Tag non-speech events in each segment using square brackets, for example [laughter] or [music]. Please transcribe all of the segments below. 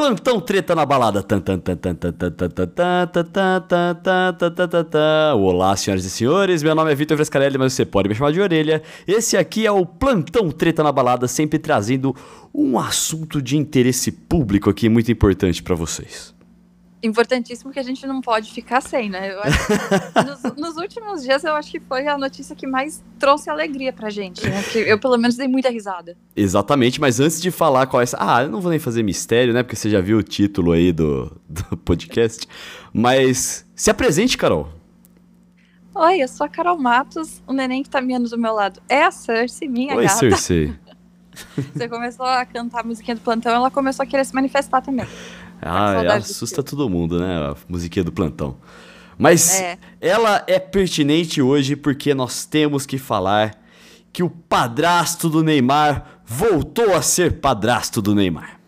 Plantão treta na balada. Olá, senhoras e senhores. Meu nome é Vitor Frescarelli, mas você pode me chamar de orelha. Esse aqui é o Plantão Treta na Balada, sempre trazendo um assunto de interesse público aqui muito importante para vocês importantíssimo que a gente não pode ficar sem, né? [laughs] nos, nos, últimos dias eu acho que foi a notícia que mais trouxe alegria pra gente, né? Porque eu pelo menos dei muita risada. Exatamente, mas antes de falar qual é essa. Ah, eu não vou nem fazer mistério, né? Porque você já viu o título aí do, do podcast. Mas se apresente, Carol. Oi, eu sou a Carol Matos, o neném que tá miando do meu lado é a Cersei, minha Oi, gata. Cersei. [laughs] Você começou a cantar a musiquinha do plantão, ela começou a querer se manifestar também. Ah, assusta todo mundo, né? A musiquinha do plantão. Mas é. ela é pertinente hoje porque nós temos que falar que o padrasto do Neymar voltou a ser padrasto do Neymar.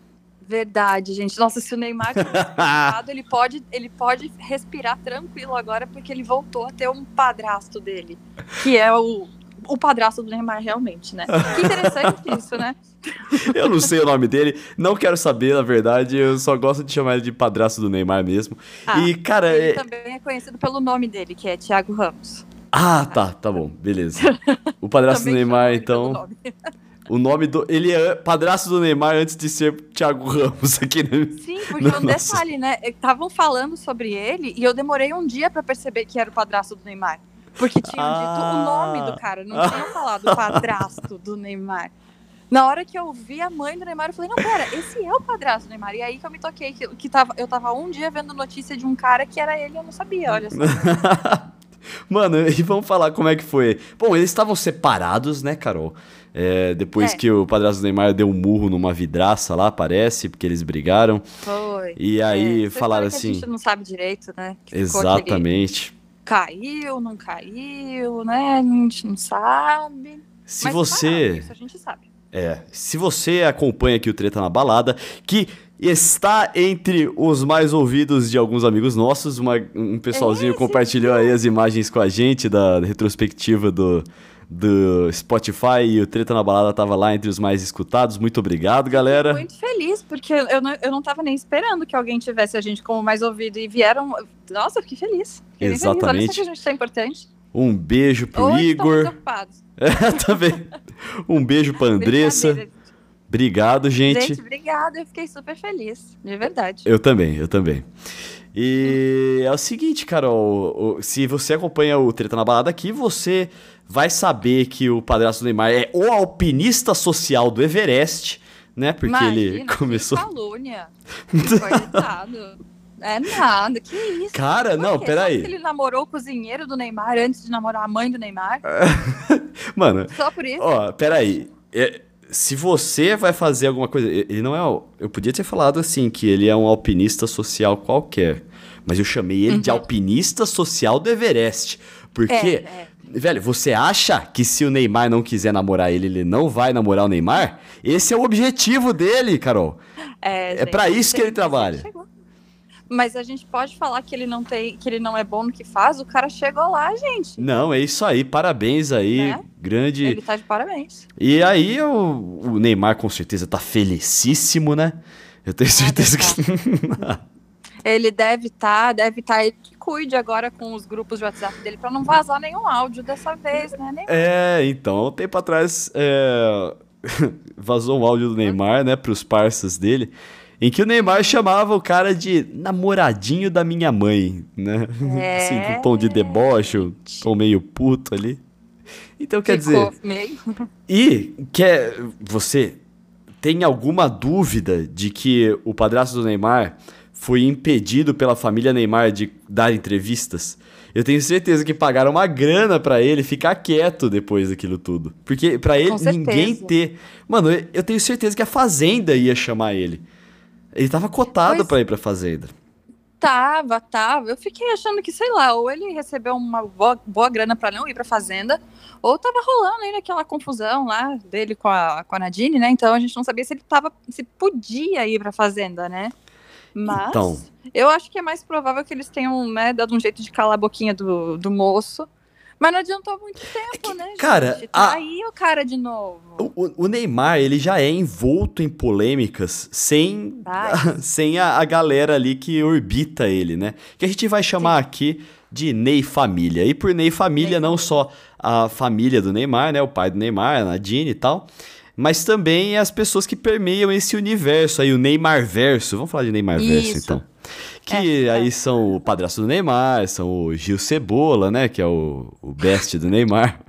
Verdade, gente. Nossa, se o Neymar tivesse [laughs] ele pode, ele pode respirar tranquilo agora porque ele voltou a ter um padrasto dele, que é o o padrasto do Neymar realmente, né? Que interessante [laughs] isso, né? [laughs] Eu não sei o nome dele, não quero saber, na verdade, eu só gosto de chamar ele de padrasto do Neymar mesmo. Ah, e, cara. Ele é... também é conhecido pelo nome dele, que é Thiago Ramos. Ah, tá, tá bom, beleza. O padrasto do Neymar, então. O nome do. Ele é padrasto do Neymar antes de ser Thiago Ramos aqui, né? Sim, [laughs] porque um detalhe, né? Estavam falando sobre ele e eu demorei um dia para perceber que era o padrasto do Neymar. Porque tinham ah. dito o nome do cara, não tinham falado o [laughs] padrasto do Neymar. Na hora que eu vi a mãe do Neymar, eu falei, não, pera, esse é o padrasto do Neymar. E aí que eu me toquei, que, que tava, eu tava um dia vendo notícia de um cara que era ele e eu não sabia, olha só. [laughs] Mano, e vamos falar como é que foi. Bom, eles estavam separados, né, Carol? É, depois é. que o padrasto do Neymar deu um murro numa vidraça lá, parece, porque eles brigaram. Foi. E aí é. falaram assim. a gente não sabe direito, né? Exatamente caiu, não caiu, né? A gente não sabe. Se Mas você. isso a gente sabe. É. Se você acompanha aqui o Treta na Balada, que está entre os mais ouvidos de alguns amigos nossos, uma, um pessoalzinho compartilhou aí as imagens com a gente da retrospectiva do, do Spotify e o Treta na Balada tava lá entre os mais escutados. Muito obrigado, galera. Muito feliz, porque eu não, eu não tava nem esperando que alguém tivesse a gente como mais ouvido e vieram. Nossa, fiquei feliz. Fiquei Exatamente. Feliz. Olha que a gente tá importante. Um beijo pro Hoje Igor. [laughs] É, também. Um beijo pra Andressa. Obrigado, gente. Gente, obrigada. Eu fiquei super feliz. De verdade. Eu também, eu também. E é o seguinte, Carol, se você acompanha o Treta na Balada aqui, você vai saber que o padrasto do Neymar é o alpinista social do Everest, né? Porque Imagina, ele começou. Que calúnia. Coitado. [laughs] É nada, que isso? Cara, Por não, quê? peraí. Só ele namorou o cozinheiro do Neymar antes de namorar a mãe do Neymar? [laughs] Mano. Só por isso? Ó, peraí. É, se você vai fazer alguma coisa. Ele não é. Eu podia ter falado assim, que ele é um alpinista social qualquer. Mas eu chamei ele uhum. de alpinista social do Everest. Porque. É, é. Velho, você acha que se o Neymar não quiser namorar ele, ele não vai namorar o Neymar? Esse é o objetivo dele, Carol. É, é para isso que ele trabalha. Chegou. Mas a gente pode falar que ele não tem, que ele não é bom no que faz. O cara chegou lá, gente. Não, é isso aí. Parabéns aí, né? grande. Ele tá de parabéns. E aí o, o Neymar com certeza tá felicíssimo, né? Eu tenho ah, certeza que [laughs] ele deve estar, tá, deve estar tá, ele que cuide agora com os grupos de WhatsApp dele para não vazar nenhum áudio dessa vez, né? Nenhum. É, então, um tempo atrás é... [laughs] vazou um áudio do Neymar, né, para os parceiros dele em que o Neymar chamava o cara de namoradinho da minha mãe, né? É... Assim, com tom de deboche, um tom meio puto ali. Então, quer Ficou dizer... Meio. E quer você tem alguma dúvida de que o padrasto do Neymar foi impedido pela família Neymar de dar entrevistas? Eu tenho certeza que pagaram uma grana para ele ficar quieto depois daquilo tudo. Porque para ele ninguém ter. Mano, eu tenho certeza que a Fazenda ia chamar ele. Ele tava cotado pois... para ir pra fazenda. Tava, tava. Eu fiquei achando que, sei lá, ou ele recebeu uma boa, boa grana para não ir pra fazenda, ou tava rolando ainda aquela confusão lá dele com a, com a Nadine, né? Então a gente não sabia se ele tava, se podia ir pra fazenda, né? Mas então. eu acho que é mais provável que eles tenham, né, dado um jeito de calar a boquinha do, do moço Mas não adiantou muito tempo, é né, cara, gente? Tá a... aí o cara de novo. O, o, Neymar, ele já é envolto em polêmicas sem, [laughs] sem a, a, galera ali que orbita ele, né? Que a gente vai chamar Sim. aqui de Ney Família. E por Ney Família, Ney não só a família do Neymar, né? O pai do Neymar, a Nadine e tal mas também as pessoas que permeiam esse universo aí, o Neymar verso. Vamos falar de Neymar verso, então. Que é, aí é. são o padrasto do Neymar, são o Gil Cebola, né? Que é o, o best do Neymar.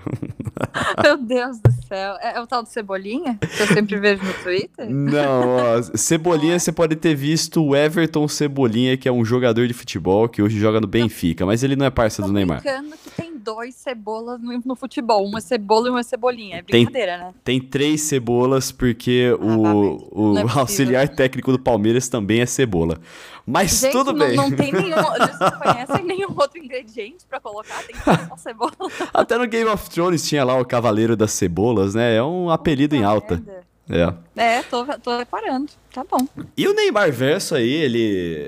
[laughs] Meu Deus do céu. É, é, o tal do Cebolinha? Que eu sempre vejo no Twitter? Não, ó, Cebolinha você pode ter visto o Everton Cebolinha, que é um jogador de futebol que hoje joga no Benfica, mas ele não é parceiro do Neymar. que tem dois cebolas no, no, futebol, uma cebola e uma cebolinha. É brincadeira, tem, né? Tem três cebolas, porque ah, o, o é auxiliar técnico do Palmeiras também é cebola. Mas Gente, tudo bem. Não, não tem nenhum. Vocês não conhecem nenhum outro ingrediente pra colocar? Tem que só cebola. [laughs] Até no Game of Thrones tinha lá o Cavaleiro das Cebolas, né? É um apelido em alta. Merda. É. É, tô, tô reparando. Tá bom. E o Neymar Verso aí, ele,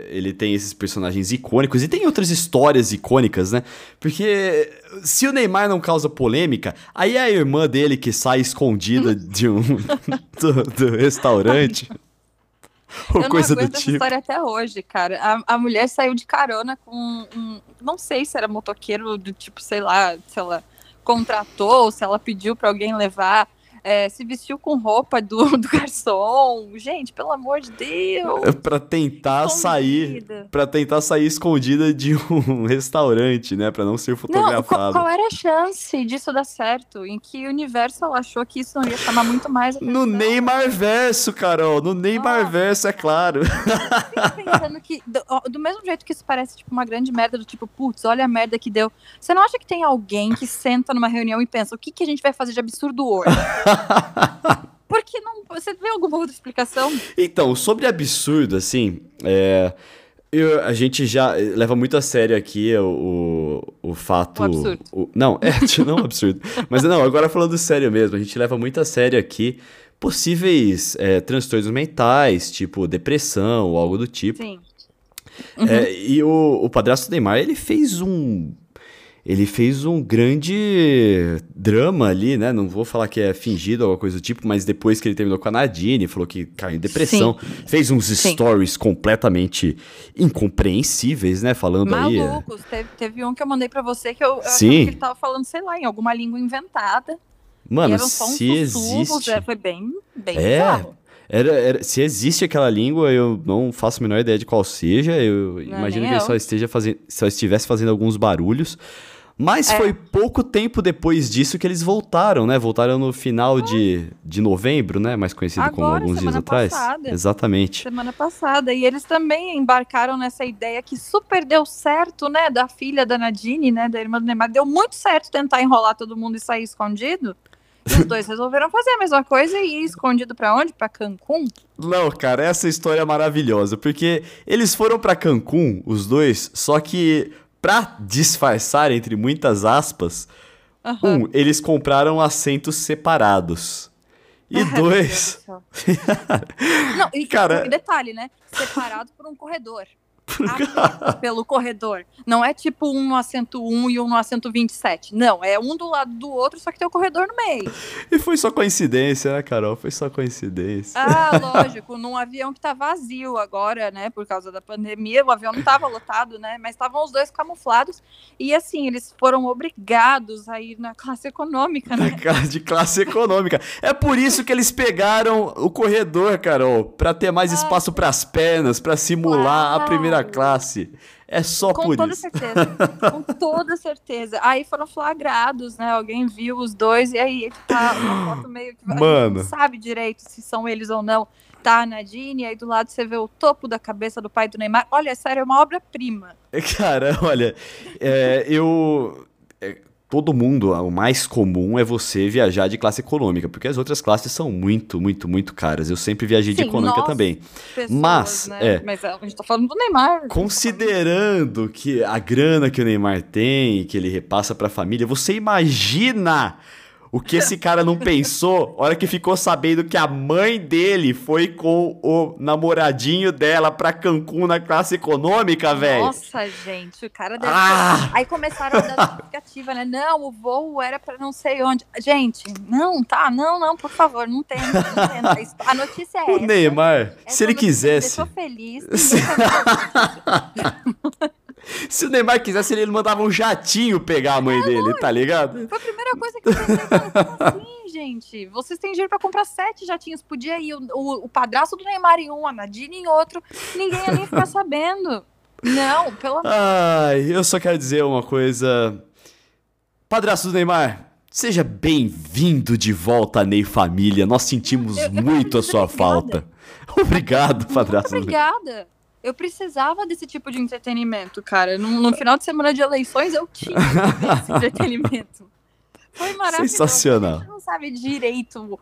ele tem esses personagens icônicos e tem outras histórias icônicas, né? Porque se o Neymar não causa polêmica, aí é a irmã dele que sai escondida de um [laughs] do, do restaurante. [laughs] [laughs] Ou eu coisa não aguento do tipo. essa história até hoje, cara. A, a mulher saiu de carona com um, não sei se era motoqueiro do tipo, sei lá, se ela contratou ou se ela pediu para alguém levar é, se vestiu com roupa do, [laughs] do garçom. Gente, pelo amor de Deus. É para tentar escondida. sair, para tentar sair escondida de [laughs] um restaurante, né, para não ser fotografado. Não, qual, qual, era a chance disso dar certo? Em que universo ela achou que isso não ia chamar muito mais atenção? No Neymar verso, Carol, no Neymar verso, é claro. Eu pensando que do, do, mesmo jeito que isso parece tipo uma grande merda do tipo, putz, olha a merda que deu. Você não acha que tem alguém que senta numa reunião e pensa, o que que a gente vai fazer de absurdo hoje? [laughs] [laughs] Porque não. Você vê alguma outra explicação? Então, sobre absurdo, assim, é. Eu, a gente já leva muito a sério aqui o, o, o fato. O absurdo. O, não, [laughs] é, não absurdo. Mas não, agora falando sério mesmo, a gente leva muito a sério aqui possíveis é, transtornos mentais, tipo depressão ou algo do tipo. Sim. Uhum. É, e o, o padrasto Neymar, ele fez um ele fez um grande drama ali, né? Não vou falar que é fingido ou alguma coisa do tipo, mas depois que ele terminou com a Nadine, falou que caiu em depressão, Sim. fez uns Sim. stories completamente incompreensíveis, né? Falando Malucos. aí. Malucos. Teve, teve, um que eu mandei para você que eu, eu Sim. que ele tava falando, sei lá, em alguma língua inventada. Mano, se existe. É, foi bem, bem é. Era, era, se existe aquela língua, eu não faço a menor ideia de qual seja. Eu não, imagino que ele só, esteja fazendo, só estivesse fazendo alguns barulhos. Mas é. foi pouco tempo depois disso que eles voltaram, né? Voltaram no final de, de novembro, né? Mais conhecido Agora, como alguns dias atrás. Passada. Exatamente. Semana passada. E eles também embarcaram nessa ideia que super deu certo, né? Da filha da Nadine, né? Da irmã do Neymar. Deu muito certo tentar enrolar todo mundo e sair escondido. E os dois [laughs] resolveram fazer a mesma coisa e ir escondido para onde? Para Cancún? Não, cara, essa história é maravilhosa, porque eles foram para Cancún, os dois, só que para disfarçar, entre muitas aspas, uhum. um, eles compraram assentos separados. E dois. [laughs] Não, e cara, detalhe, né? Separado por um corredor pelo corredor. Não é tipo um no assento 1 e um no assento 27. Não, é um do lado do outro, só que tem o corredor no meio. E foi só coincidência, né, Carol? Foi só coincidência. Ah, lógico. num avião que tá vazio agora, né, por causa da pandemia, o avião não tava lotado, né, mas estavam os dois camuflados. E assim, eles foram obrigados a ir na classe econômica, né? De classe econômica. É por isso que eles pegaram o corredor, Carol, para ter mais ah, espaço para as pernas, para simular Uau. a primeira primeira classe. É só com por toda isso. Certeza, [laughs] com toda certeza. Aí foram flagrados, né? Alguém viu os dois e aí tá uma foto meio que Mano. não sabe direito se são eles ou não. Tá a Nadine, aí do lado você vê o topo da cabeça do pai do Neymar. Olha, sério, é uma obra-prima. [laughs] Cara, olha, é, eu todo mundo, o mais comum é você viajar de classe econômica, porque as outras classes são muito, muito, muito caras. Eu sempre viajei Sim, de econômica nós, também. Pessoas, Mas, né? é, Mas a gente tá falando do Neymar. Tá considerando que a grana que o Neymar tem, que ele repassa para a família, você imagina O que esse cara não pensou, hora que ficou sabendo que a mãe dele foi com o namoradinho dela pra Cancún na classe econômica, velho. Nossa, gente, o cara deve ah! Aí começaram a dar justificativa, né? Não, o voo era pra não sei onde. Gente, não, tá, não, não, por favor, não tem, não tem. A notícia é o essa. Neymar, se ele quisesse. Eu feliz. [laughs] Se o Neymar quisesse, ele mandava um jatinho pegar a mãe é, dele, tá ligado? Foi a primeira coisa que eu pensei, [laughs] assim, gente? Vocês têm dinheiro pra comprar sete jatinhos, podia ir o, o, o padrasto do Neymar em um, a Nadine em outro, ninguém ia nem ficar sabendo. Não, pelo amor. Ai, eu só quero dizer uma coisa. Padrasto do Neymar, seja bem-vindo de volta à Ney Família. Nós sentimos eu, eu muito a sua obrigada. falta. [laughs] Obrigado, padrasto. Muito obrigada. Eu precisava desse tipo de entretenimento, cara. No, no final de semana de eleições eu tinha esse [laughs] entretenimento. Foi maravilhoso. Sensacional. A gente não sabe direito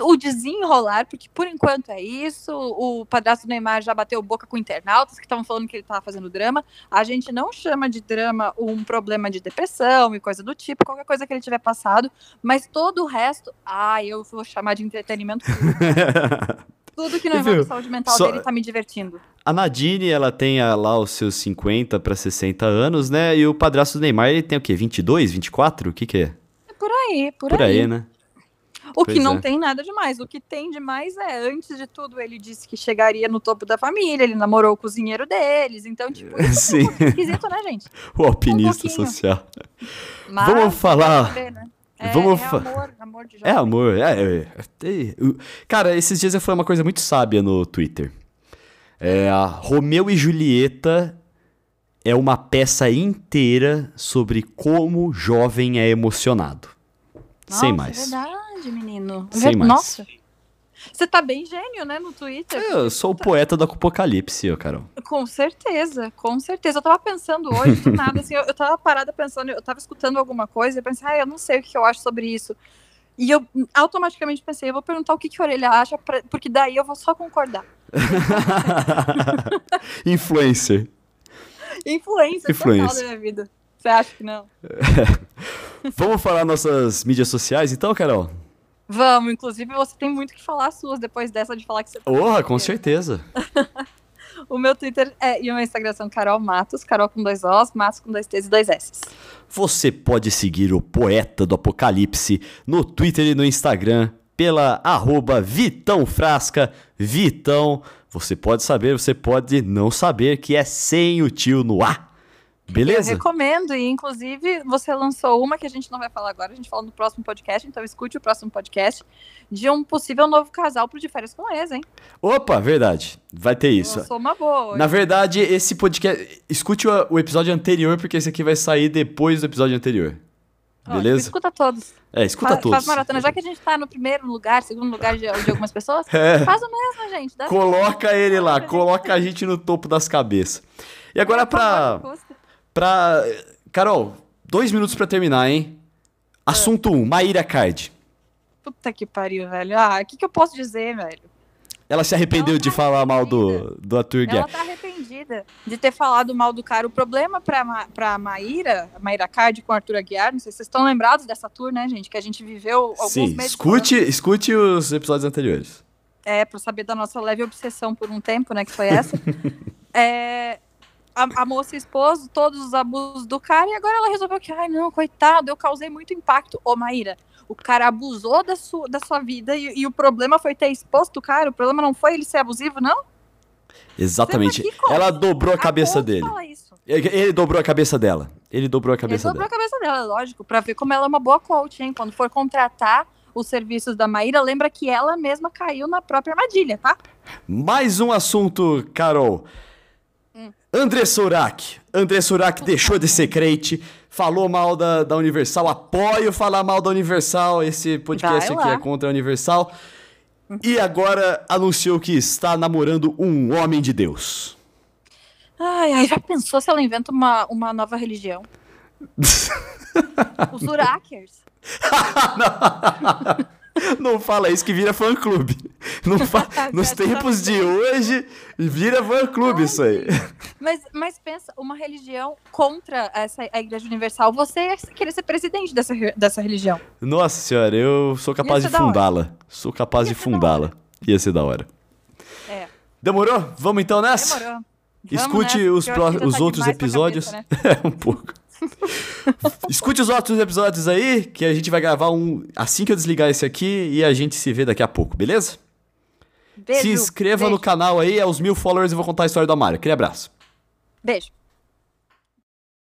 o desenrolar, porque por enquanto é isso. O padrasto do Neymar já bateu boca com internautas que estavam falando que ele estava fazendo drama. A gente não chama de drama um problema de depressão e coisa do tipo, qualquer coisa que ele tiver passado, mas todo o resto, ah, eu vou chamar de entretenimento. [laughs] Tudo que não envolve saúde mental Só... dele tá me divertindo. A Nadine, ela tem ah, lá os seus 50 para 60 anos, né? E o padrasto do Neymar, ele tem o quê? 22, 24? O que que é? É por aí, por, por aí. aí né? O pois que não é. tem nada demais. O que tem demais é, antes de tudo, ele disse que chegaria no topo da família, ele namorou o cozinheiro deles. Então, tipo, [laughs] isso Sim. é um esquisito, né, gente? [laughs] O alpinista um social. Mas, Vamos falar. Saber, né? É, Vamos é amor, amor de jovem. É amor, é, é, é, Cara, esses dias eu falei uma coisa muito sábia no Twitter. É, a Romeu e Julieta é uma peça inteira sobre como jovem é emocionado. Nossa, Sem mais. É verdade, menino. Sem mais. Nossa. Você tá bem gênio, né, no Twitter. É, eu sou o poeta do apocalipse, ô Carol. Com certeza, com certeza. Eu tava pensando hoje, do [laughs] nada, assim, eu, eu tava parada pensando, eu tava escutando alguma coisa e pensei, ah, eu não sei o que eu acho sobre isso. E eu automaticamente pensei, eu vou perguntar o que, que a Orelha acha, pra, porque daí eu vou só concordar. Influencer. [laughs] Influencer, Influencer. total da minha vida. Você acha que não? [laughs] Vamos falar nossas mídias sociais então, Carol? Vamos, inclusive você tem muito que falar suas depois dessa de falar que você tá Porra, com certeza. [laughs] o meu Twitter é, e o meu Instagram são Carol Matos, Carol com dois Os, Matos com dois T's e dois S's. Você pode seguir o Poeta do Apocalipse no Twitter e no Instagram pela arroba Vitão Frasca, Vitão. Você pode saber, você pode não saber que é sem o tio no ar. Beleza? Eu recomendo, e inclusive você lançou uma que a gente não vai falar agora, a gente fala no próximo podcast, então escute o próximo podcast, de um possível novo casal pro De Férias com Ex, hein? Opa, verdade. Vai ter isso. Eu sou uma boa. Na verdade, esse podcast. Escute o, episódio anterior, porque esse aqui vai sair depois do episódio anterior. Beleza? Escuta todos. É, escuta faz, todos. Faz maratona. Já que a gente tá no primeiro lugar, segundo lugar de, de algumas pessoas, [laughs] é. faz o mesmo, gente. coloca ele lá, coloca a gente no topo das cabeças. E agora, é, pra. Pra. Carol, dois minutos para terminar, hein? Assunto 1, um, Maíra Card. Puta que pariu, velho. Ah, o que, que eu posso dizer, velho? Ela se arrependeu tá de falar mal do, do Arthur Guerra. Ela tá arrependida de ter falado mal do cara. O problema pra, pra Maíra, Maíra Card com o Arthur Aguiar, não sei se vocês estão lembrados dessa tour, né, gente? Que a gente viveu alguns Sim, meses. Escute, escute os episódios anteriores. É, pra saber da nossa leve obsessão por um tempo, né, que foi essa. [laughs] é, a, a, moça expôs todos os abusos do cara e agora ela resolveu que, ai não, coitado, eu causei muito impacto. Ô, Maíra, o cara abusou da sua, da sua vida e, e o problema foi ter exposto o cara, o problema não foi ele ser abusivo, não? Exatamente. Ela dobrou a cabeça dele. Ele dobrou a cabeça dela. Ele dobrou a cabeça ele dobrou dela. a cabeça dela, lógico, pra ver como ela é uma boa coach, hein? Quando for contratar os serviços da Maíra, lembra que ela mesma caiu na própria armadilha, tá? Mais um assunto, Carol. André Surak. André Surak deixou de ser crente, falou mal da, da Universal. Apoio falar mal da Universal. Esse podcast aqui é contra a Universal. E agora anunciou que está namorando um homem de Deus. Ai, ai, já pensou se ela inventa uma, uma nova religião? [laughs] Os Urakers. [laughs] [laughs] [laughs] não, fala isso que vira fã-clube. fa... [laughs] Nos tempos de hoje, vira van clube isso aí. Mas, mas pensa, uma religião contra essa, a Igreja Universal, você ia querer ser presidente dessa, dessa religião. Nossa senhora, eu sou capaz de fundá-la. Sou capaz ia de fundá-la. Ia ser da hora. É. Demorou? Vamos então nessa? Demorou. Escute os, pro... os tá outros episódios. Cabeça, né? [laughs] é, um pouco. Escute os outros episódios aí, que a gente vai gravar um assim que eu desligar esse aqui e a gente se vê daqui a pouco, beleza? Beijo, se inscreva beijo. no canal aí, aos mil followers eu vou contar a história do Amário. Aquele abraço. Beijo.